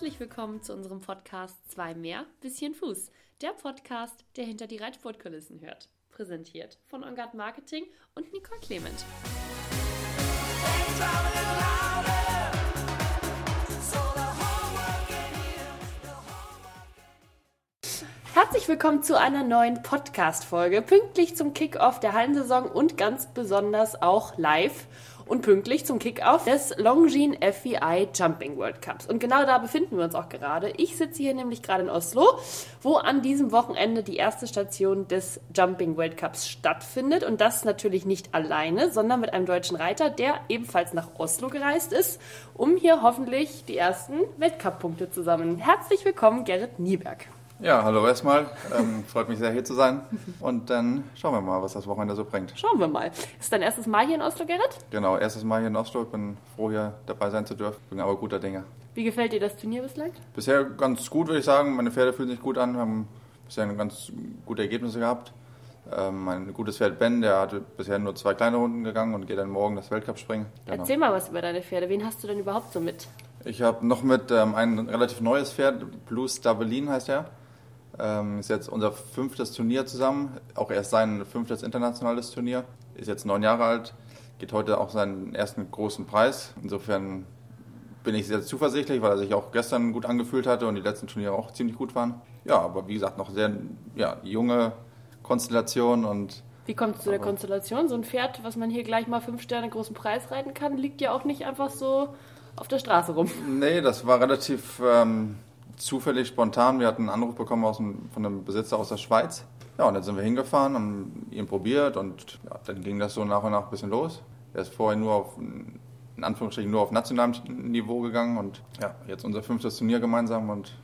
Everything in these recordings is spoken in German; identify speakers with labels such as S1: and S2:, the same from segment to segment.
S1: Herzlich willkommen zu unserem Podcast Zwei mehr, bisschen Fuß. Der Podcast, der hinter die Reitsportkulissen hört. Präsentiert von Ongard Marketing und Nicole Clement. Herzlich willkommen zu einer neuen Podcast-Folge. Pünktlich zum Kickoff der Hallensaison und ganz besonders auch live und pünktlich zum Kickoff des Longines FEI Jumping World Cups. Und genau da befinden wir uns auch gerade. Ich sitze hier nämlich gerade in Oslo, wo an diesem Wochenende die erste Station des Jumping World Cups stattfindet. Und das natürlich nicht alleine, sondern mit einem deutschen Reiter, der ebenfalls nach Oslo gereist ist, um hier hoffentlich die ersten Weltcup-Punkte zu sammeln. Herzlich willkommen, Gerrit Nieberg.
S2: Ja, hallo erstmal. Ähm, freut mich sehr, hier zu sein. Und dann schauen wir mal, was das Wochenende so bringt.
S1: Schauen wir mal. Ist dein erstes Mal hier in Oslo, Gerrit?
S2: Genau, erstes Mal hier in Oslo. Ich bin froh, hier dabei sein zu dürfen. Bin aber guter Dinge.
S1: Wie gefällt dir das Turnier bislang?
S2: Bisher ganz gut, würde ich sagen. Meine Pferde fühlen sich gut an, haben bisher ganz gute Ergebnisse gehabt. Ähm, mein gutes Pferd Ben, der hatte bisher nur zwei kleine Runden gegangen und geht dann morgen das Weltcup springen.
S1: Genau. Erzähl mal was über deine Pferde. Wen hast du denn überhaupt so mit?
S2: Ich habe noch mit ähm, ein relativ neues Pferd, Blue Stavelin heißt er. Ähm, ist jetzt unser fünftes Turnier zusammen, auch erst sein fünftes internationales Turnier. Ist jetzt neun Jahre alt, geht heute auch seinen ersten großen Preis. Insofern bin ich sehr zuversichtlich, weil er sich auch gestern gut angefühlt hatte und die letzten Turniere auch ziemlich gut waren. Ja, aber wie gesagt, noch sehr ja, junge Konstellation und
S1: wie kommt es zu der Konstellation? So ein Pferd, was man hier gleich mal fünf Sterne großen Preis reiten kann, liegt ja auch nicht einfach so auf der Straße rum.
S2: Nee, das war relativ ähm, zufällig spontan. Wir hatten einen Anruf bekommen aus dem, von einem Besitzer aus der Schweiz. Ja, und dann sind wir hingefahren, haben ihn probiert und ja, dann ging das so nach und nach ein bisschen los. Er ist vorher nur auf, in Anführungsstrichen, nur auf nationalem Niveau gegangen und ja, jetzt unser fünftes Turnier gemeinsam und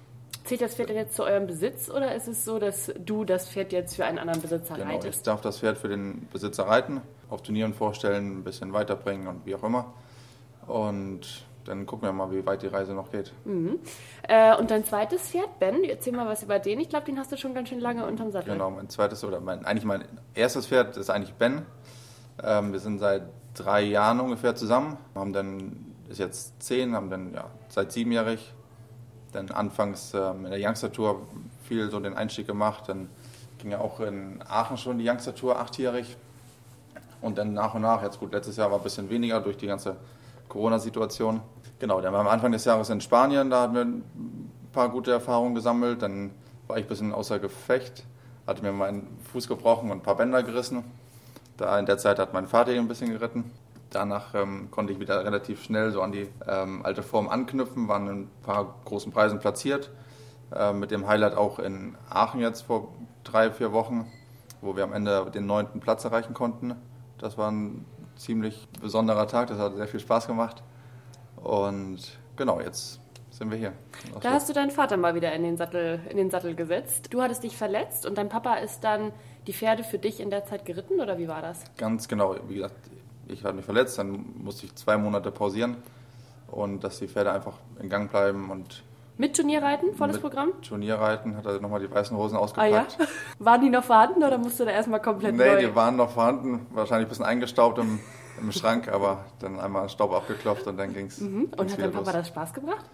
S1: Zählt das Pferd denn jetzt zu eurem Besitz oder ist es so, dass du das Pferd jetzt für einen anderen Besitzer
S2: genau,
S1: reitest?
S2: Ich darf das Pferd für den Besitzer reiten, auf Turnieren vorstellen, ein bisschen weiterbringen und wie auch immer. Und dann gucken wir mal, wie weit die Reise noch geht.
S1: Mhm. Äh, und dein zweites Pferd, Ben, erzähl mal was über den. Ich glaube, den hast du schon ganz schön lange unterm Sattel.
S2: Genau, mein zweites oder mein, eigentlich mein erstes Pferd ist eigentlich Ben. Ähm, wir sind seit drei Jahren ungefähr zusammen, haben dann, ist jetzt zehn, haben dann ja, seit siebenjährig, dann anfangs ähm, in der Youngster Tour viel so den Einstieg gemacht, dann ging ja auch in Aachen schon die Youngster Tour achtjährig und dann nach und nach, jetzt gut, letztes Jahr war ein bisschen weniger durch die ganze Corona-Situation. Genau, dann waren wir Anfang des Jahres in Spanien, da hatten wir ein paar gute Erfahrungen gesammelt. Dann war ich ein bisschen außer Gefecht, hatte mir meinen Fuß gebrochen und ein paar Bänder gerissen. Da in der Zeit hat mein Vater ihn ein bisschen geritten. Danach ähm, konnte ich wieder relativ schnell so an die ähm, alte Form anknüpfen, waren in ein paar großen Preisen platziert. Äh, mit dem Highlight auch in Aachen jetzt vor drei, vier Wochen, wo wir am Ende den neunten Platz erreichen konnten. Das war ein ziemlich besonderer Tag, das hat sehr viel Spaß gemacht. Und genau, jetzt sind wir hier.
S1: Da hast du deinen Vater mal wieder in den, Sattel, in den Sattel gesetzt. Du hattest dich verletzt und dein Papa ist dann die Pferde für dich in der Zeit geritten oder wie war das?
S2: Ganz genau. Wie gesagt, ich hatte mich verletzt, dann musste ich zwei Monate pausieren und dass die Pferde einfach in Gang bleiben und
S1: mit Turnierreiten, volles
S2: mit
S1: Programm?
S2: Turnierreiten, hat er nochmal die weißen Hosen ausgepackt.
S1: Ah ja? Waren die noch vorhanden oder musst du da erstmal komplett
S2: nee,
S1: neu?
S2: Nee, die waren noch vorhanden, wahrscheinlich ein bisschen eingestaubt im, im Schrank, aber dann einmal Staub abgeklopft und dann ging es.
S1: Mhm. Und hat dein Papa das Spaß gebracht?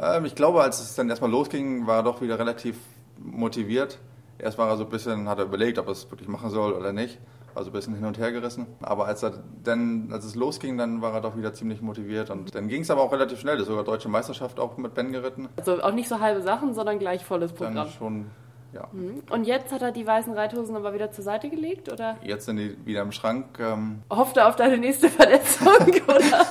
S2: Ähm, ich glaube, als es dann erstmal losging, war er doch wieder relativ motiviert. Erst war er so ein bisschen, hat er überlegt, ob er es wirklich machen soll oder nicht also ein bisschen hin und her gerissen. Aber als, er dann, als es losging, dann war er doch wieder ziemlich motiviert. Und dann ging es aber auch relativ schnell. Das ist sogar Deutsche Meisterschaft auch mit Ben geritten.
S1: Also auch nicht so halbe Sachen, sondern gleich volles Programm.
S2: Dann schon ja.
S1: Mhm. Und jetzt hat er die weißen Reithosen aber wieder zur Seite gelegt, oder?
S2: Jetzt sind die wieder im Schrank. Ähm
S1: Hofft er auf deine nächste Verletzung, oder?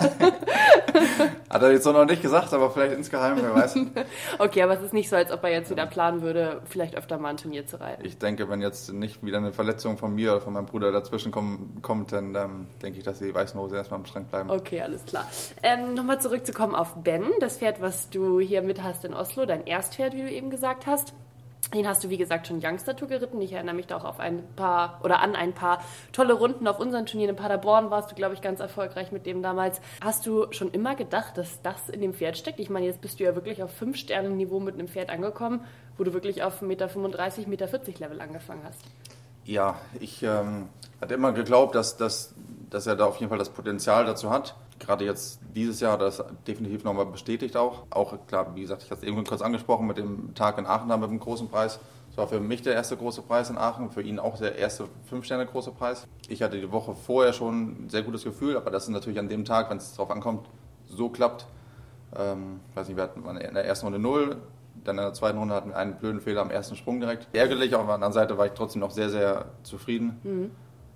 S2: hat er jetzt noch nicht gesagt, aber vielleicht insgeheim, wer weiß.
S1: okay, aber es ist nicht so, als ob er jetzt wieder planen würde, vielleicht öfter mal ein Turnier zu reiten.
S2: Ich denke, wenn jetzt nicht wieder eine Verletzung von mir oder von meinem Bruder dazwischen kommt, kommt dann ähm, denke ich, dass die weißen Hosen erstmal im Schrank bleiben.
S1: Okay, alles klar. Ähm, Nochmal zurückzukommen auf Ben, das Pferd, was du hier mit hast in Oslo, dein Erstpferd, wie du eben gesagt hast. Den hast du, wie gesagt, schon Youngster Tour geritten. Ich erinnere mich da auch auf ein paar oder an ein paar tolle Runden auf unseren Turnieren in Paderborn. Warst du, glaube ich, ganz erfolgreich mit dem damals. Hast du schon immer gedacht, dass das in dem Pferd steckt? Ich meine, jetzt bist du ja wirklich auf 5-Sterne-Niveau mit einem Pferd angekommen, wo du wirklich auf 1,35 Meter, 1,40 Meter Level angefangen hast.
S2: Ja, ich ähm, hatte immer geglaubt, dass, dass, dass er da auf jeden Fall das Potenzial dazu hat. Gerade jetzt dieses Jahr das definitiv nochmal bestätigt auch. Auch klar, wie gesagt, ich hatte es eben kurz angesprochen mit dem Tag in Aachen mit dem großen Preis. Das war für mich der erste große Preis in Aachen, für ihn auch der erste Fünf-Sterne-große Preis. Ich hatte die Woche vorher schon ein sehr gutes Gefühl, aber das ist natürlich an dem Tag, wenn es darauf ankommt, so klappt. Ähm, weiß nicht, wir hatten in der ersten Runde 0, dann in der zweiten Runde hatten wir einen blöden Fehler am ersten Sprung direkt. Ärgerlich, aber auf der anderen Seite war ich trotzdem noch sehr, sehr zufrieden. Mhm.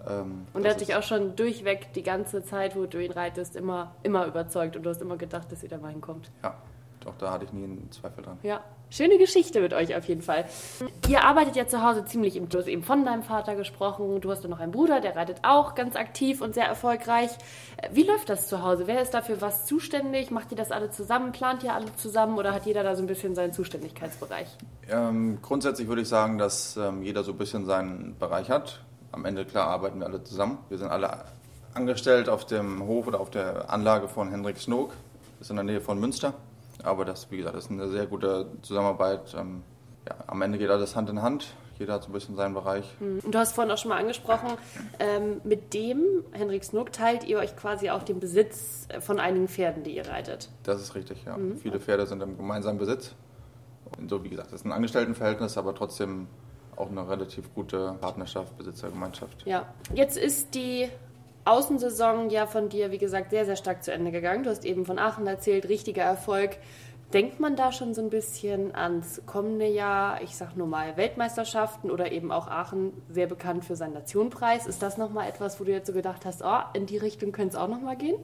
S1: Ähm, und er hat dich auch schon durchweg die ganze Zeit, wo du ihn reitest, immer, immer überzeugt und du hast immer gedacht, dass ihr da mal hinkommt.
S2: Ja, doch, da hatte ich nie einen Zweifel dran.
S1: Ja, schöne Geschichte mit euch auf jeden Fall. Ihr arbeitet ja zu Hause ziemlich im, du hast eben von deinem Vater gesprochen, du hast ja noch einen Bruder, der reitet auch ganz aktiv und sehr erfolgreich. Wie läuft das zu Hause? Wer ist dafür was zuständig? Macht ihr das alle zusammen? Plant ihr alle zusammen oder hat jeder da so ein bisschen seinen Zuständigkeitsbereich?
S2: Ähm, grundsätzlich würde ich sagen, dass ähm, jeder so ein bisschen seinen Bereich hat. Am Ende, klar, arbeiten wir alle zusammen. Wir sind alle angestellt auf dem Hof oder auf der Anlage von Hendrik Snook. Das ist in der Nähe von Münster. Aber das, wie gesagt, ist eine sehr gute Zusammenarbeit. Ähm, ja, am Ende geht alles Hand in Hand. Jeder hat so ein bisschen seinen Bereich.
S1: Hm. Und du hast vorhin auch schon mal angesprochen, ähm, mit dem, Henrik Snook, teilt ihr euch quasi auch den Besitz von einigen Pferden, die ihr reitet.
S2: Das ist richtig, ja. Mhm. Viele Pferde sind im gemeinsamen Besitz. Und so wie gesagt, das ist ein Angestelltenverhältnis, aber trotzdem auch eine relativ gute Partnerschaft, Besitzergemeinschaft.
S1: Ja, jetzt ist die Außensaison ja von dir, wie gesagt, sehr, sehr stark zu Ende gegangen. Du hast eben von Aachen erzählt, richtiger Erfolg. Denkt man da schon so ein bisschen ans kommende Jahr, ich sag nur mal Weltmeisterschaften oder eben auch Aachen, sehr bekannt für seinen Nationenpreis. Ist das nochmal etwas, wo du jetzt so gedacht hast, oh, in die Richtung könnte es auch nochmal gehen?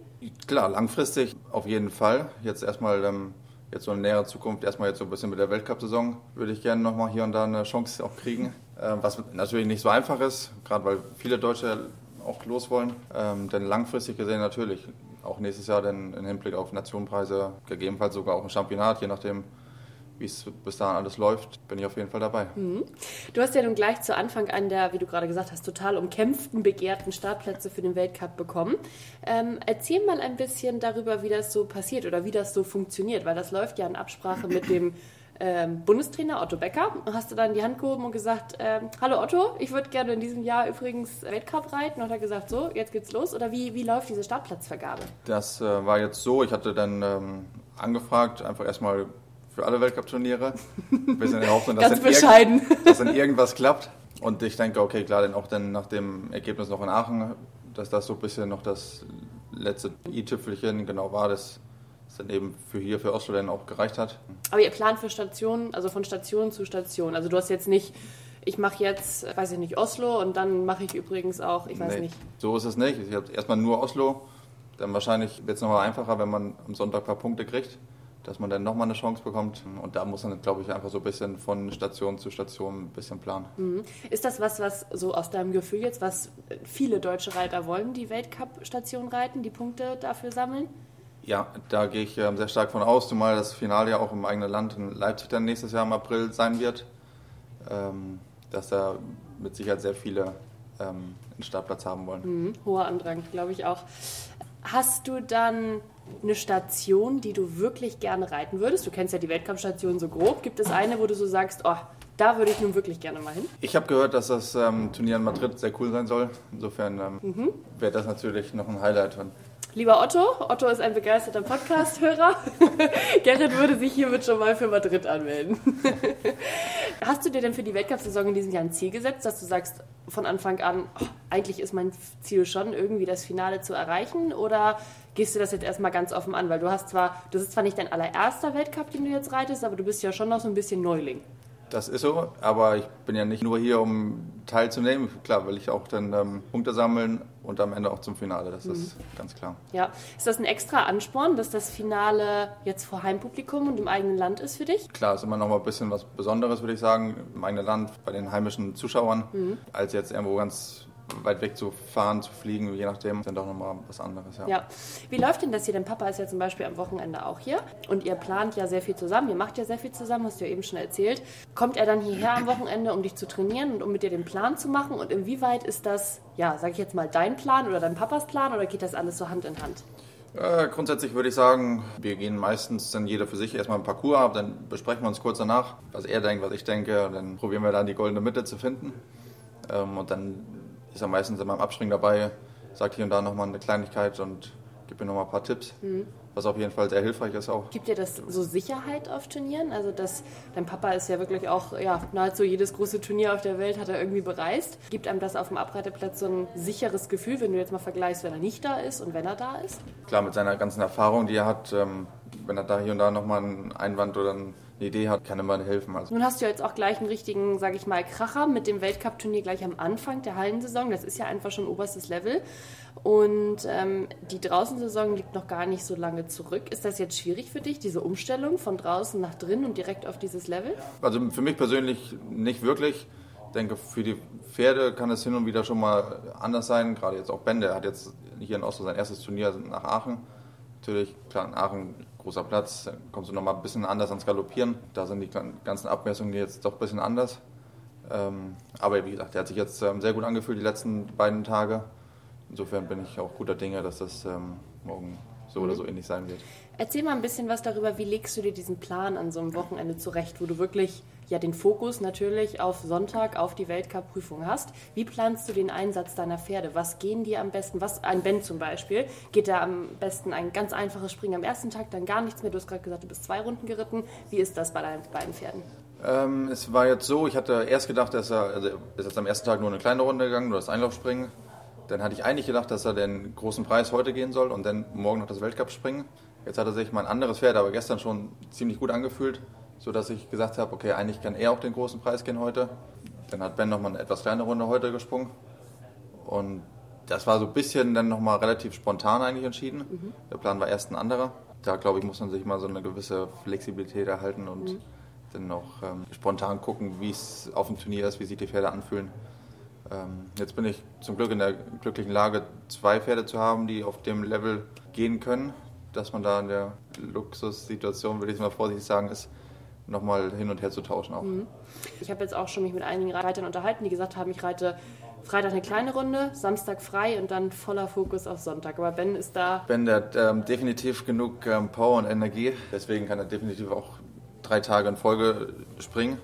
S2: Klar, langfristig auf jeden Fall. Jetzt erstmal ähm, jetzt so in näherer Zukunft, erstmal jetzt so ein bisschen mit der Weltcup-Saison, würde ich gerne nochmal hier und da eine Chance auch kriegen. Äh, was natürlich nicht so einfach ist, gerade weil viele Deutsche auch los wollen. Ähm, denn langfristig gesehen natürlich auch nächstes Jahr dann im Hinblick auf Nationenpreise, gegebenenfalls sogar auch ein Championat, je nachdem, wie es bis dahin alles läuft, bin ich auf jeden Fall dabei. Mhm.
S1: Du hast ja nun gleich zu Anfang an der, wie du gerade gesagt hast, total umkämpften, begehrten Startplätze für den Weltcup bekommen. Ähm, erzähl mal ein bisschen darüber, wie das so passiert oder wie das so funktioniert, weil das läuft ja in Absprache mit dem ähm, Bundestrainer Otto Becker. Hast du dann die Hand gehoben und gesagt, ähm, hallo Otto, ich würde gerne in diesem Jahr übrigens Weltcup reiten und hat er gesagt, so, jetzt geht's los? Oder wie, wie läuft diese Startplatzvergabe?
S2: Das äh, war jetzt so, ich hatte dann ähm, angefragt, einfach erstmal für alle Weltcup-Turniere. Bisschen in der Hoffnung, dass,
S1: Ganz bescheiden.
S2: dass dann irgendwas klappt. Und ich denke, okay, klar, dann auch dann nach dem Ergebnis noch in Aachen, dass das so ein bisschen noch das letzte i-Tüpfelchen genau war, das dann eben für hier, für Oslo dann auch gereicht hat.
S1: Aber ihr plant für Stationen, also von Station zu Station. Also du hast jetzt nicht, ich mache jetzt, weiß ich nicht, Oslo und dann mache ich übrigens auch, ich weiß nee, nicht.
S2: So ist es nicht. Ich habe erstmal nur Oslo. Dann wahrscheinlich wird es nochmal einfacher, wenn man am Sonntag ein paar Punkte kriegt, dass man dann nochmal eine Chance bekommt. Und da muss man, glaube ich, einfach so ein bisschen von Station zu Station ein bisschen planen.
S1: Mhm. Ist das was, was so aus deinem Gefühl jetzt, was viele deutsche Reiter wollen, die Weltcup-Station reiten, die Punkte dafür sammeln?
S2: Ja, da gehe ich ähm, sehr stark von aus, zumal das Finale ja auch im eigenen Land in Leipzig dann nächstes Jahr im April sein wird, ähm, dass da mit Sicherheit sehr viele ähm, einen Startplatz haben wollen.
S1: Mhm, hoher Andrang, glaube ich auch. Hast du dann eine Station, die du wirklich gerne reiten würdest? Du kennst ja die Weltkampfstation so grob. Gibt es eine, wo du so sagst, oh, da würde ich nun wirklich gerne mal hin?
S2: Ich habe gehört, dass das ähm, Turnier in Madrid sehr cool sein soll. Insofern ähm, mhm. wäre das natürlich noch ein Highlight.
S1: Lieber Otto, Otto ist ein begeisterter Podcast-Hörer. Gerrit würde sich hiermit schon mal für Madrid anmelden. Hast du dir denn für die Weltcup-Saison in diesem Jahr ein Ziel gesetzt, dass du sagst von Anfang an, oh, eigentlich ist mein Ziel schon, irgendwie das Finale zu erreichen? Oder gehst du das jetzt erstmal ganz offen an? Weil du hast zwar, das ist zwar nicht dein allererster Weltcup, den du jetzt reitest, aber du bist ja schon noch so ein bisschen Neuling.
S2: Das ist so, aber ich bin ja nicht nur hier, um teilzunehmen. Klar, will ich auch dann ähm, Punkte sammeln und am Ende auch zum Finale, das mhm. ist ganz klar.
S1: Ja, ist das ein extra Ansporn, dass das Finale jetzt vor Heimpublikum und im eigenen Land ist für dich?
S2: Klar, ist immer noch mal ein bisschen was Besonderes, würde ich sagen, im eigenen Land, bei den heimischen Zuschauern, mhm. als jetzt irgendwo ganz weit weg zu fahren, zu fliegen, je nachdem, dann doch nochmal was anderes. Ja.
S1: ja. Wie läuft denn das hier? Dein Papa ist ja zum Beispiel am Wochenende auch hier und ihr plant ja sehr viel zusammen, ihr macht ja sehr viel zusammen, hast du ja eben schon erzählt. Kommt er dann hierher am Wochenende, um dich zu trainieren und um mit dir den Plan zu machen? Und inwieweit ist das, ja, sag ich jetzt mal, dein Plan oder dein Papas Plan oder geht das alles so Hand in Hand?
S2: Äh, grundsätzlich würde ich sagen, wir gehen meistens dann jeder für sich erstmal einen Parcours ab, dann besprechen wir uns kurz danach, was er denkt, was ich denke, und dann probieren wir dann die goldene Mitte zu finden. Ähm, und dann ist er meistens immer im Abspringen dabei, sagt hier und da nochmal eine Kleinigkeit und gibt mir nochmal ein paar Tipps. Mhm was auf jeden Fall sehr hilfreich ist auch.
S1: Gibt dir das so Sicherheit auf Turnieren? Also dass dein Papa ist ja wirklich auch, ja, nahezu jedes große Turnier auf der Welt hat er irgendwie bereist. Gibt einem das auf dem Abreiteplatz so ein sicheres Gefühl, wenn du jetzt mal vergleichst, wenn er nicht da ist und wenn er da ist?
S2: Klar, mit seiner ganzen Erfahrung, die er hat, ähm, wenn er da hier und da nochmal einen Einwand oder eine Idee hat, kann immer helfen.
S1: Also. Nun hast du ja jetzt auch gleich einen richtigen, sage ich mal, Kracher mit dem Weltcup-Turnier gleich am Anfang der Hallensaison. Das ist ja einfach schon oberstes Level. Und ähm, die Draußensaison liegt noch gar nicht so lange zurück. Ist das jetzt schwierig für dich, diese Umstellung von draußen nach drin und direkt auf dieses Level?
S2: Also für mich persönlich nicht wirklich. Ich denke, für die Pferde kann es hin und wieder schon mal anders sein. Gerade jetzt auch Ben, der hat jetzt hier in Oslo sein erstes Turnier nach Aachen. Natürlich, klar, in Aachen großer Platz, kommst du noch mal ein bisschen anders ans Galoppieren. Da sind die ganzen Abmessungen jetzt doch ein bisschen anders. Ähm, aber wie gesagt, der hat sich jetzt ähm, sehr gut angefühlt die letzten beiden Tage insofern bin ich auch guter Dinge, dass das ähm, morgen so mhm. oder so ähnlich sein wird.
S1: Erzähl mal ein bisschen was darüber, wie legst du dir diesen Plan an so einem Wochenende zurecht, wo du wirklich ja den Fokus natürlich auf Sonntag, auf die Weltcup-Prüfung hast. Wie planst du den Einsatz deiner Pferde? Was gehen dir am besten? Was ein Ben zum Beispiel geht da am besten ein ganz einfaches Springen am ersten Tag, dann gar nichts mehr. Du hast gerade gesagt, du bist zwei Runden geritten. Wie ist das bei deinen beiden Pferden?
S2: Ähm, es war jetzt so, ich hatte erst gedacht, dass er, also ist jetzt am ersten Tag nur eine kleine Runde gegangen, nur das Einlaufspringen. Dann hatte ich eigentlich gedacht, dass er den großen Preis heute gehen soll und dann morgen noch das Weltcup springen. Jetzt hat er sich mein anderes Pferd aber gestern schon ziemlich gut angefühlt, sodass ich gesagt habe, okay, eigentlich kann er auch den großen Preis gehen heute. Dann hat Ben nochmal eine etwas kleine Runde heute gesprungen. Und das war so ein bisschen dann nochmal relativ spontan eigentlich entschieden. Mhm. Der Plan war erst ein anderer. Da glaube ich, muss man sich mal so eine gewisse Flexibilität erhalten und mhm. dann noch ähm, spontan gucken, wie es auf dem Turnier ist, wie sich die Pferde anfühlen. Ähm, jetzt bin ich zum Glück in der glücklichen Lage, zwei Pferde zu haben, die auf dem Level gehen können, dass man da in der Luxussituation, würde ich mal vorsichtig sagen, ist, nochmal hin und her zu tauschen auch. Mhm.
S1: Ich habe jetzt auch schon mich mit einigen Reitern unterhalten, die gesagt haben, ich reite Freitag eine kleine Runde, Samstag frei und dann voller Fokus auf Sonntag. Aber Ben ist da.
S2: Ben, der hat ähm, definitiv genug ähm, Power und Energie. Deswegen kann er definitiv auch drei Tage in Folge springen.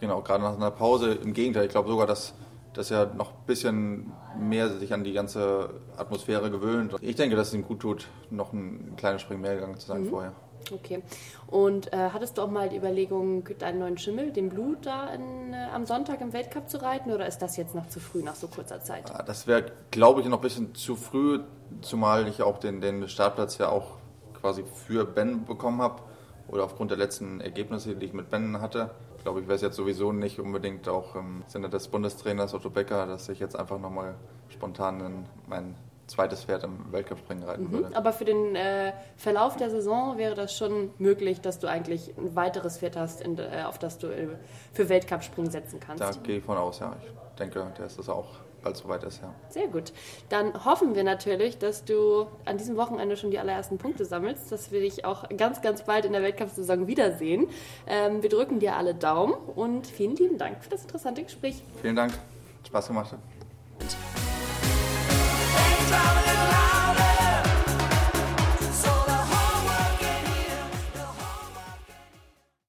S2: Genau, gerade nach einer Pause. Im Gegenteil, ich glaube sogar, dass dass er noch ein bisschen mehr sich an die ganze Atmosphäre gewöhnt. Ich denke, dass es ihm gut tut, noch ein kleines Spring mehr gegangen zu sein mhm. vorher.
S1: Okay. Und äh, hattest du auch mal die Überlegung, deinen neuen Schimmel, den Blut, da in, äh, am Sonntag im Weltcup zu reiten oder ist das jetzt noch zu früh nach so kurzer Zeit?
S2: Ah, das wäre, glaube ich, noch ein bisschen zu früh, zumal ich auch den, den Startplatz ja auch quasi für Ben bekommen habe oder aufgrund der letzten Ergebnisse, die ich mit Ben hatte glaube ich, wäre es jetzt sowieso nicht unbedingt auch im Sinne des Bundestrainers Otto Becker, dass ich jetzt einfach nochmal spontan in mein zweites Pferd im Weltcup-Springen reiten mhm. würde.
S1: Aber für den äh, Verlauf der Saison wäre das schon möglich, dass du eigentlich ein weiteres Pferd hast, in, äh, auf das du äh, für Weltcup-Springen setzen kannst.
S2: Da gehe ich von aus, ja. Ich denke, der ist das auch bald soweit ist, ja.
S1: Sehr gut. Dann hoffen wir natürlich, dass du an diesem Wochenende schon die allerersten Punkte sammelst, dass wir dich auch ganz, ganz bald in der Weltcup-Saison wiedersehen. Ähm, wir drücken dir alle Daumen und vielen lieben Dank für das interessante Gespräch.
S2: Vielen Dank. Spaß gemacht.